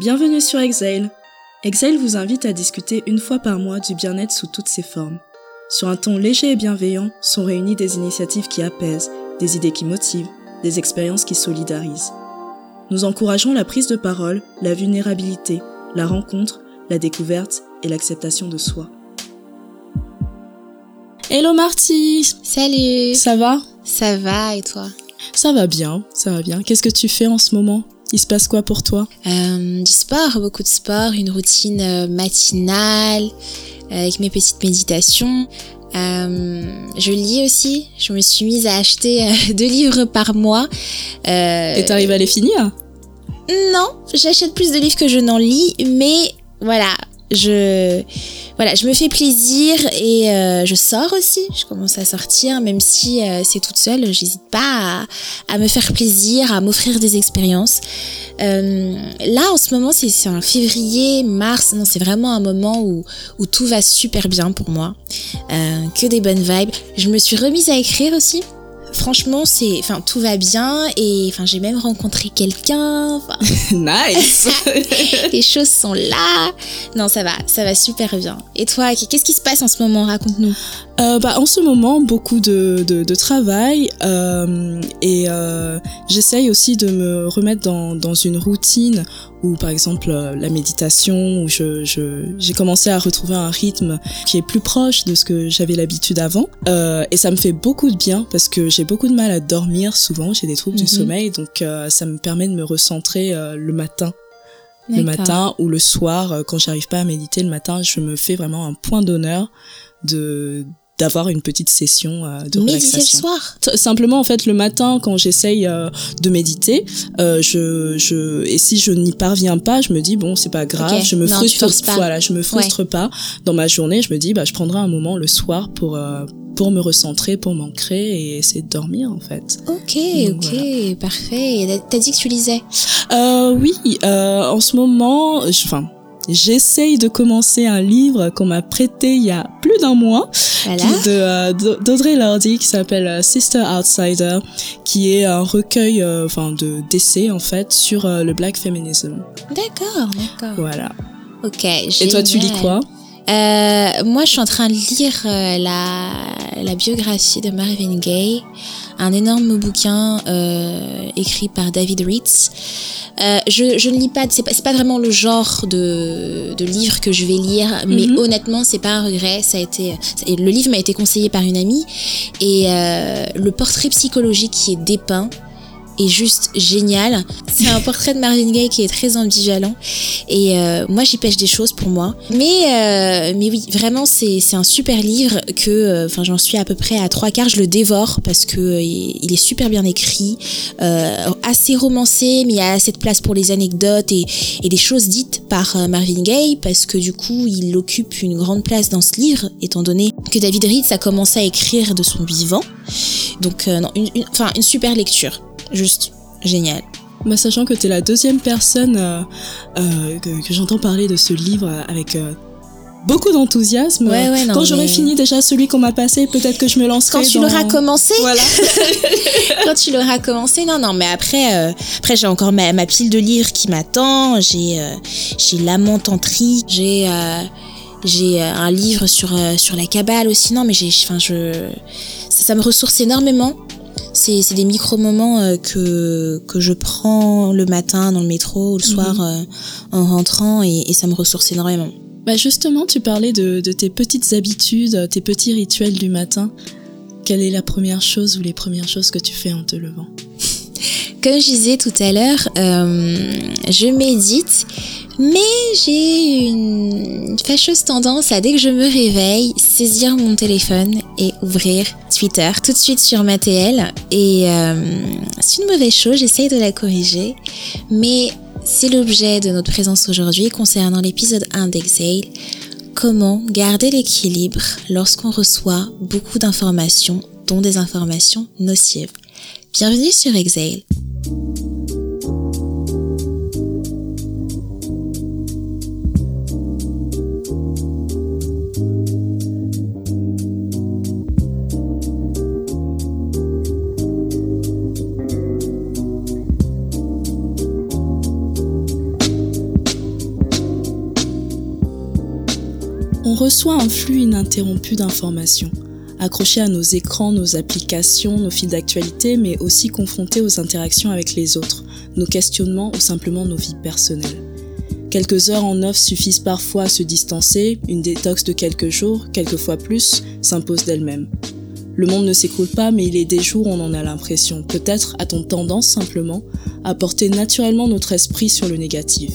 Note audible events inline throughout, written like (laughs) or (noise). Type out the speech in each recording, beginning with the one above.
Bienvenue sur Exhale. Exhale vous invite à discuter une fois par mois du bien-être sous toutes ses formes. Sur un ton léger et bienveillant sont réunies des initiatives qui apaisent, des idées qui motivent, des expériences qui solidarisent. Nous encourageons la prise de parole, la vulnérabilité, la rencontre, la découverte et l'acceptation de soi. Hello Marty Salut Ça va? Ça va et toi? Ça va bien, ça va bien. Qu'est-ce que tu fais en ce moment? Il se passe quoi pour toi? Euh, Du sport, beaucoup de sport, une routine euh, matinale euh, avec mes petites méditations. je lis aussi. Je me suis mise à acheter (laughs) deux livres par mois. Et t'arrives à les finir? Non, j'achète plus de livres que je n'en lis, mais voilà, je voilà, je me fais plaisir et euh, je sors aussi. Je commence à sortir, même si euh, c'est toute seule. J'hésite pas à, me faire plaisir, à m'offrir des expériences. Euh, là, en ce moment, c'est un février, mars. Non, c'est vraiment un moment où, où tout va super bien pour moi. Que des bonnes vibes. Je me suis remise à écrire aussi franchement, c'est, enfin, tout va bien et enfin, j'ai même rencontré quelqu'un. (laughs) nice. (laughs) Les choses sont là. Non, ça va, ça va super bien. Et toi, qu'est-ce qui se passe en ce moment? Raconte-nous. Euh, bah, en ce moment, beaucoup de, de, de travail euh, et euh, j'essaye aussi de me remettre dans, dans une routine où, par exemple, euh, la méditation, où je, je, j'ai commencé à retrouver un rythme qui est plus proche de ce que j'avais l'habitude avant. Euh, et ça me fait beaucoup de bien parce que j'ai beaucoup de mal à dormir souvent, j'ai des troubles du mhm. sommeil, donc euh, ça me permet de me recentrer le matin le matin ou le soir quand j'arrive pas à méditer le matin je me fais vraiment un point d'honneur de d'avoir une petite session euh, de méditer le soir. Simplement en fait le matin quand j'essaye euh, de méditer euh, je je et si je n'y parviens pas je me dis bon c'est pas grave je me frustre voilà je me frustre pas. Dans ma journée je me dis bah je prendrai un moment le soir pour euh, pour me recentrer, pour m'ancrer et essayer de dormir en fait. Ok, ok, parfait. T'as dit que tu lisais? Euh, Oui, euh, en ce moment, enfin, j'essaye de commencer un livre qu'on m'a prêté il y a plus d'un mois, voilà. Euh, de d'Audrey Lordy qui s'appelle euh, Sister Outsider, qui est un recueil, euh, enfin de d'essais en fait sur le black feminism. D'accord, d'accord. Voilà. Ok. Et toi, tu lis quoi? Euh, moi, je suis en train de lire la, la biographie de Marvin Gaye, un énorme bouquin euh, écrit par David Ritz. Euh, je, je, ne lis pas, c'est pas, pas vraiment le genre de, de livre que je vais lire, mais mm -hmm. honnêtement, c'est pas un regret. Ça a été, le livre m'a été conseillé par une amie et euh, le portrait psychologique qui est dépeint est juste génial. C'est un portrait de Marvin Gaye qui est très ambivalent et euh, moi j'y pêche des choses pour moi. Mais euh, mais oui, vraiment c'est un super livre que euh, j'en suis à peu près à trois quarts, je le dévore parce que il est super bien écrit, assez romancé, mais il y a assez de place pour les anecdotes et et choses dites par Marvin Gaye parce que du coup il occupe une grande place dans ce livre étant donné que David Ritz a commencé à écrire de son vivant. Donc non, une super lecture juste génial. Bah, sachant que tu es la deuxième personne euh, euh, que, que j'entends parler de ce livre avec euh, beaucoup d'enthousiasme. Ouais, ouais, Quand j'aurai mais... fini déjà celui qu'on m'a passé, peut-être que je me lancerai. Quand tu dans... l'auras commencé. Voilà. (laughs) Quand tu l'auras commencé, non, non, mais après, après j'ai encore ma, ma, pile de livres qui m'attend. J'ai, j'ai Lamentanterie, j'ai, j'ai un livre sur sur la cabale aussi. Non, mais j'ai, enfin, je, ça, ça me ressource énormément c'est des micro-moments euh, que, que je prends le matin dans le métro ou le soir mmh. euh, en rentrant et, et, ça me ressource énormément. Bah justement, tu parlais de, de tes petites habitudes, tes petits rituels du matin. Quelle est la première chose ou les premières choses que tu fais en te levant? (laughs) Comme je disais tout à l'heure, euh, je médite, mais j'ai une fâcheuse tendance à, dès que je me réveille, saisir mon téléphone et ouvrir Twitter tout de suite sur ma TL. Et euh, c'est une mauvaise chose, j'essaye de la corriger, mais c'est l'objet de notre présence aujourd'hui concernant l'épisode 1 d'Exhale. Comment garder l'équilibre lorsqu'on reçoit beaucoup d'informations, dont des informations nocives. Bienvenue sur Exhale. Reçoit un flux ininterrompu d'informations, accrochés à nos écrans, nos applications, nos fils d'actualité, mais aussi confrontés aux interactions avec les autres, nos questionnements ou simplement nos vies personnelles. Quelques heures en off suffisent parfois à se distancer, une détox de quelques jours, quelquefois plus, s'impose d'elle-même. Le monde ne s'écoule pas, mais il est des jours où on en a l'impression. Peut-être a-t-on tendance simplement à porter naturellement notre esprit sur le négatif.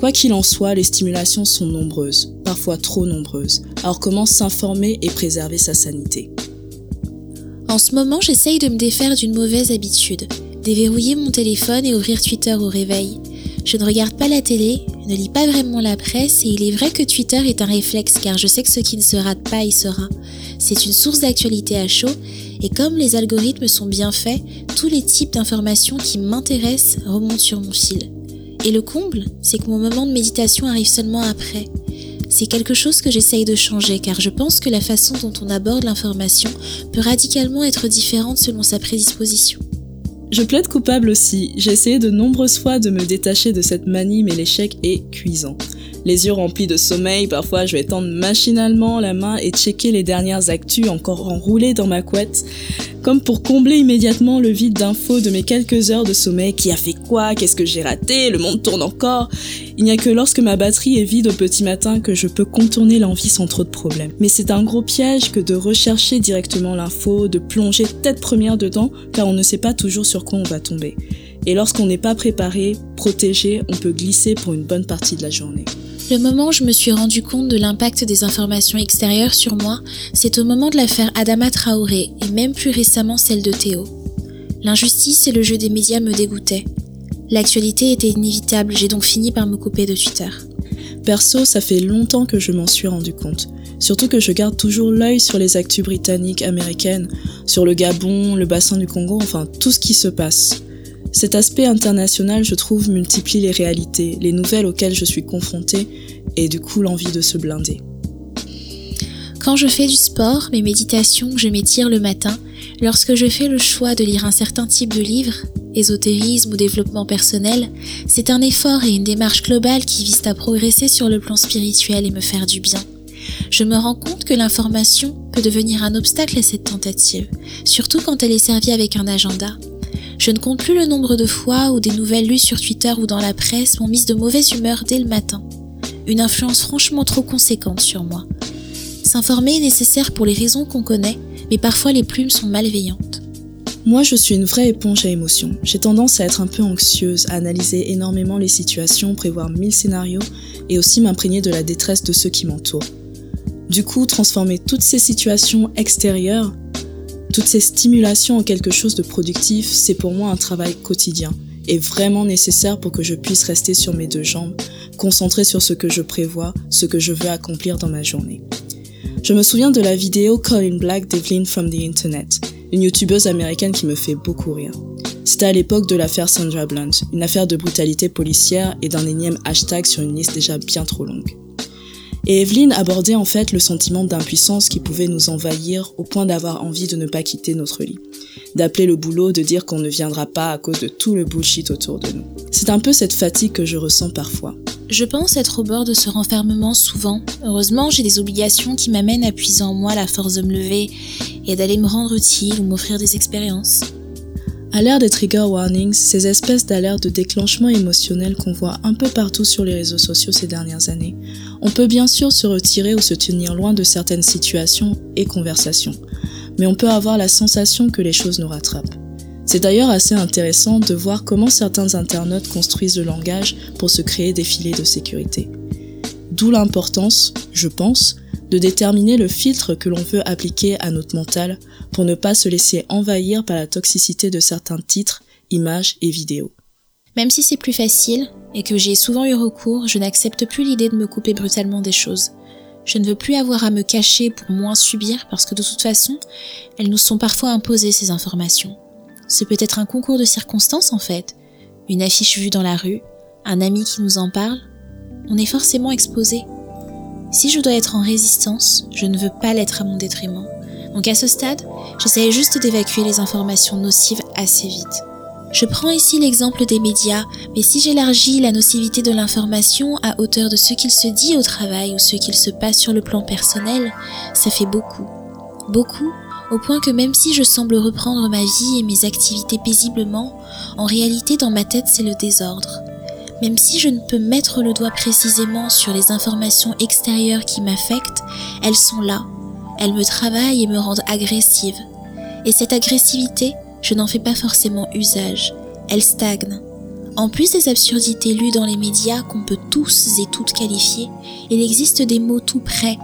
Quoi qu'il en soit, les stimulations sont nombreuses, parfois trop nombreuses. Alors comment s'informer et préserver sa sanité? En ce moment, j'essaye de me défaire d'une mauvaise habitude, déverrouiller mon téléphone et ouvrir Twitter au réveil. Je ne regarde pas la télé, ne lis pas vraiment la presse et il est vrai que Twitter est un réflexe car je sais que ce qui ne se rate pas y sera. C'est une source d'actualité à chaud et comme les algorithmes sont bien faits, tous les types d'informations qui m'intéressent remontent sur mon fil. Et le comble, c'est que mon moment de méditation arrive seulement après. C'est quelque chose que j'essaye de changer car je pense que la façon dont on aborde l'information peut radicalement être différente selon sa prédisposition. Je plaide coupable aussi. J'ai essayé de nombreuses fois de me détacher de cette manie, mais l'échec est cuisant. Les yeux remplis de sommeil, parfois je vais tendre machinalement la main et checker les dernières actus encore enroulées dans ma couette, comme pour combler immédiatement le vide d'infos de mes quelques heures de sommeil. Qui a fait Qu'est-ce que j'ai raté Le monde tourne encore Il n'y a que lorsque ma batterie est vide au petit matin que je peux contourner l'envie sans trop de problèmes. Mais c'est un gros piège que de rechercher directement l'info, de plonger tête première dedans, car on ne sait pas toujours sur quoi on va tomber. Et lorsqu'on n'est pas préparé, protégé, on peut glisser pour une bonne partie de la journée. Le moment où je me suis rendu compte de l'impact des informations extérieures sur moi, c'est au moment de l'affaire Adama Traoré et même plus récemment celle de Théo. L'injustice et le jeu des médias me dégoûtaient. L'actualité était inévitable, j'ai donc fini par me couper de Twitter. Perso, ça fait longtemps que je m'en suis rendu compte. Surtout que je garde toujours l'œil sur les actus britanniques, américaines, sur le Gabon, le bassin du Congo, enfin tout ce qui se passe. Cet aspect international, je trouve, multiplie les réalités, les nouvelles auxquelles je suis confrontée et du coup l'envie de se blinder. Quand je fais du sport, mes méditations, je m'étire le matin, lorsque je fais le choix de lire un certain type de livre, ésotérisme ou développement personnel, c'est un effort et une démarche globale qui visent à progresser sur le plan spirituel et me faire du bien. Je me rends compte que l'information peut devenir un obstacle à cette tentative, surtout quand elle est servie avec un agenda. Je ne compte plus le nombre de fois où des nouvelles lues sur Twitter ou dans la presse m'ont mise de mauvaise humeur dès le matin. Une influence franchement trop conséquente sur moi. S'informer est nécessaire pour les raisons qu'on connaît, mais parfois les plumes sont malveillantes. Moi, je suis une vraie éponge à émotions. J'ai tendance à être un peu anxieuse, à analyser énormément les situations, prévoir mille scénarios et aussi m'imprégner de la détresse de ceux qui m'entourent. Du coup, transformer toutes ces situations extérieures toutes ces stimulations en quelque chose de productif, c'est pour moi un travail quotidien et vraiment nécessaire pour que je puisse rester sur mes deux jambes, concentré sur ce que je prévois, ce que je veux accomplir dans ma journée. Je me souviens de la vidéo Call in Black d'Evelyn from the Internet, une youtubeuse américaine qui me fait beaucoup rire. C'était à l'époque de l'affaire Sandra Blunt, une affaire de brutalité policière et d'un énième hashtag sur une liste déjà bien trop longue. Et Evelyn abordait en fait le sentiment d'impuissance qui pouvait nous envahir au point d'avoir envie de ne pas quitter notre lit. D'appeler le boulot, de dire qu'on ne viendra pas à cause de tout le bullshit autour de nous. C'est un peu cette fatigue que je ressens parfois. Je pense être au bord de ce renfermement souvent. Heureusement, j'ai des obligations qui m'amènent à puiser en moi la force de me lever et d'aller me rendre utile ou m'offrir des expériences. À l'ère des trigger warnings, ces espèces d'alertes de déclenchement émotionnel qu'on voit un peu partout sur les réseaux sociaux ces dernières années, on peut bien sûr se retirer ou se tenir loin de certaines situations et conversations, mais on peut avoir la sensation que les choses nous rattrapent. C'est d'ailleurs assez intéressant de voir comment certains internautes construisent le langage pour se créer des filets de sécurité. D'où l'importance, je pense, de déterminer le filtre que l'on veut appliquer à notre mental pour ne pas se laisser envahir par la toxicité de certains titres, images et vidéos. Même si c'est plus facile et que j'ai souvent eu recours, je n'accepte plus l'idée de me couper brutalement des choses. Je ne veux plus avoir à me cacher pour moins subir parce que de toute façon, elles nous sont parfois imposées ces informations. C'est peut-être un concours de circonstances en fait, une affiche vue dans la rue, un ami qui nous en parle. On est forcément exposé. Si je dois être en résistance, je ne veux pas l'être à mon détriment. Donc à ce stade, j'essaye juste d'évacuer les informations nocives assez vite. Je prends ici l'exemple des médias, mais si j'élargis la nocivité de l'information à hauteur de ce qu'il se dit au travail ou ce qu'il se passe sur le plan personnel, ça fait beaucoup. Beaucoup, au point que même si je semble reprendre ma vie et mes activités paisiblement, en réalité dans ma tête c'est le désordre. Même si je ne peux mettre le doigt précisément sur les informations extérieures qui m'affectent, elles sont là. Elles me travaillent et me rendent agressive. Et cette agressivité, je n'en fais pas forcément usage, elle stagne. En plus des absurdités lues dans les médias qu'on peut tous et toutes qualifier, il existe des mots tout près,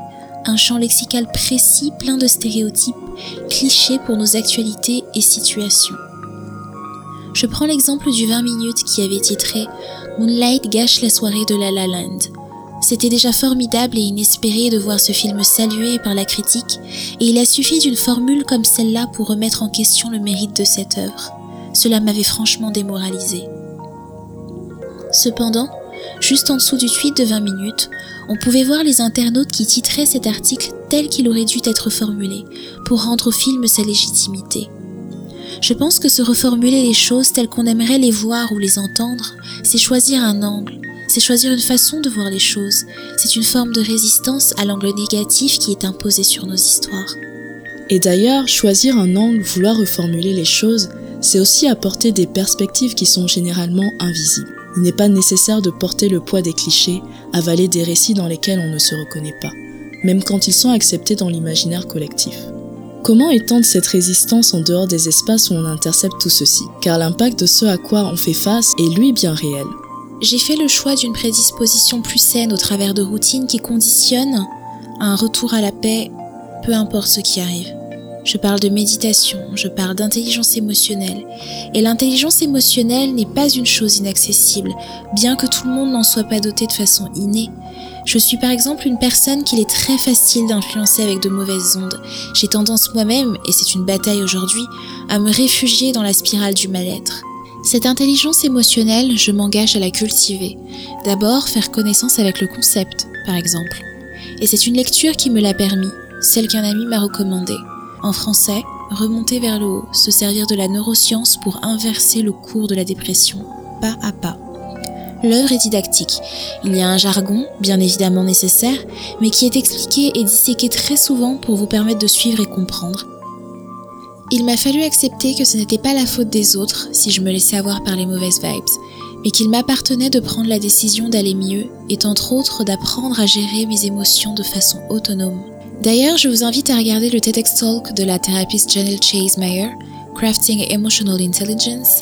un champ lexical précis plein de stéréotypes, clichés pour nos actualités et situations. Je prends l'exemple du 20 minutes qui avait titré Moonlight gâche la soirée de La La Land. C'était déjà formidable et inespéré de voir ce film salué par la critique, et il a suffi d'une formule comme celle-là pour remettre en question le mérite de cette œuvre. Cela m'avait franchement démoralisé. Cependant, juste en dessous du tweet de 20 minutes, on pouvait voir les internautes qui titraient cet article tel qu'il aurait dû être formulé, pour rendre au film sa légitimité. Je pense que se reformuler les choses telles qu'on aimerait les voir ou les entendre, c'est choisir un angle, c'est choisir une façon de voir les choses, c'est une forme de résistance à l'angle négatif qui est imposé sur nos histoires. Et d'ailleurs, choisir un angle, vouloir reformuler les choses, c'est aussi apporter des perspectives qui sont généralement invisibles. Il n'est pas nécessaire de porter le poids des clichés, avaler des récits dans lesquels on ne se reconnaît pas, même quand ils sont acceptés dans l'imaginaire collectif. Comment étendre cette résistance en dehors des espaces où on intercepte tout ceci? Car l'impact de ce à quoi on fait face est lui bien réel. J'ai fait le choix d'une prédisposition plus saine au travers de routines qui conditionnent un retour à la paix, peu importe ce qui arrive. Je parle de méditation, je parle d'intelligence émotionnelle. Et l'intelligence émotionnelle n'est pas une chose inaccessible, bien que tout le monde n'en soit pas doté de façon innée. Je suis par exemple une personne qu'il est très facile d'influencer avec de mauvaises ondes. J'ai tendance moi-même, et c'est une bataille aujourd'hui, à me réfugier dans la spirale du mal-être. Cette intelligence émotionnelle, je m'engage à la cultiver. D'abord, faire connaissance avec le concept, par exemple. Et c'est une lecture qui me l'a permis, celle qu'un ami m'a recommandée. En français, remonter vers le haut, se servir de la neuroscience pour inverser le cours de la dépression, pas à pas. L'œuvre est didactique. Il y a un jargon, bien évidemment nécessaire, mais qui est expliqué et disséqué très souvent pour vous permettre de suivre et comprendre, il m'a fallu accepter que ce n'était pas la faute des autres si je me laissais avoir par les mauvaises vibes, mais qu'il m'appartenait de prendre la décision d'aller mieux et entre autres d'apprendre à gérer mes émotions de façon autonome. D'ailleurs, je vous invite à regarder le TEDx Talk de la thérapeute Janelle Chase Meyer, Crafting Emotional Intelligence.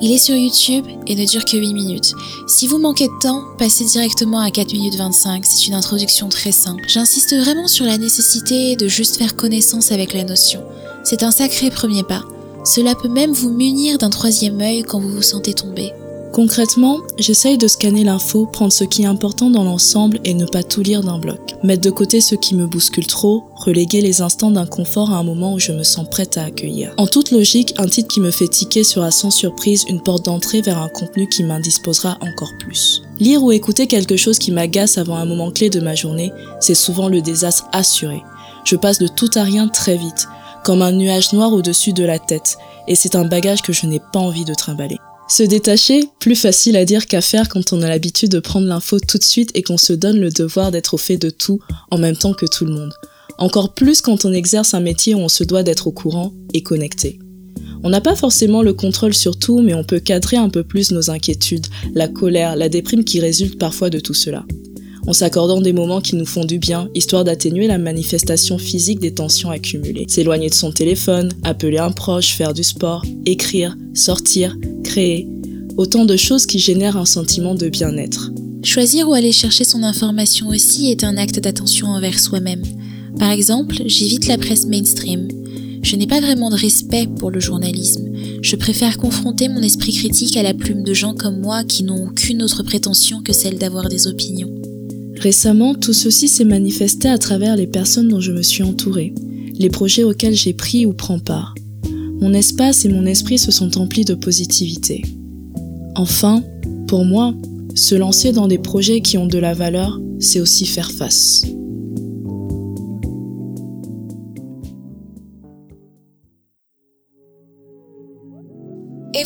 Il est sur YouTube et ne dure que 8 minutes. Si vous manquez de temps, passez directement à 4 minutes 25, c'est une introduction très simple. J'insiste vraiment sur la nécessité de juste faire connaissance avec la notion. C'est un sacré premier pas. Cela peut même vous munir d'un troisième œil quand vous vous sentez tomber. Concrètement, j'essaye de scanner l'info, prendre ce qui est important dans l'ensemble et ne pas tout lire d'un bloc. Mettre de côté ce qui me bouscule trop, reléguer les instants d'inconfort à un moment où je me sens prête à accueillir. En toute logique, un titre qui me fait tiquer sera sans surprise une porte d'entrée vers un contenu qui m'indisposera encore plus. Lire ou écouter quelque chose qui m'agace avant un moment clé de ma journée, c'est souvent le désastre assuré. Je passe de tout à rien très vite comme un nuage noir au-dessus de la tête, et c'est un bagage que je n'ai pas envie de trimballer. Se détacher, plus facile à dire qu'à faire quand on a l'habitude de prendre l'info tout de suite et qu'on se donne le devoir d'être au fait de tout en même temps que tout le monde. Encore plus quand on exerce un métier où on se doit d'être au courant et connecté. On n'a pas forcément le contrôle sur tout, mais on peut cadrer un peu plus nos inquiétudes, la colère, la déprime qui résulte parfois de tout cela en s'accordant des moments qui nous font du bien, histoire d'atténuer la manifestation physique des tensions accumulées. S'éloigner de son téléphone, appeler un proche, faire du sport, écrire, sortir, créer. Autant de choses qui génèrent un sentiment de bien-être. Choisir où aller chercher son information aussi est un acte d'attention envers soi-même. Par exemple, j'évite la presse mainstream. Je n'ai pas vraiment de respect pour le journalisme. Je préfère confronter mon esprit critique à la plume de gens comme moi qui n'ont aucune autre prétention que celle d'avoir des opinions. Récemment, tout ceci s'est manifesté à travers les personnes dont je me suis entourée, les projets auxquels j'ai pris ou prends part. Mon espace et mon esprit se sont emplis de positivité. Enfin, pour moi, se lancer dans des projets qui ont de la valeur, c'est aussi faire face.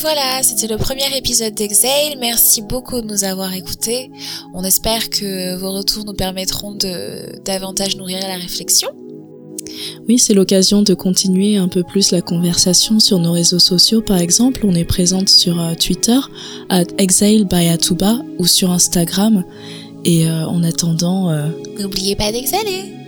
Voilà, c'était le premier épisode d'Exhale. Merci beaucoup de nous avoir écoutés. On espère que vos retours nous permettront de davantage nourrir la réflexion. Oui, c'est l'occasion de continuer un peu plus la conversation sur nos réseaux sociaux. Par exemple, on est présente sur euh, Twitter, à Exhale by Atuba, ou sur Instagram. Et euh, en attendant... N'oubliez pas d'exhaler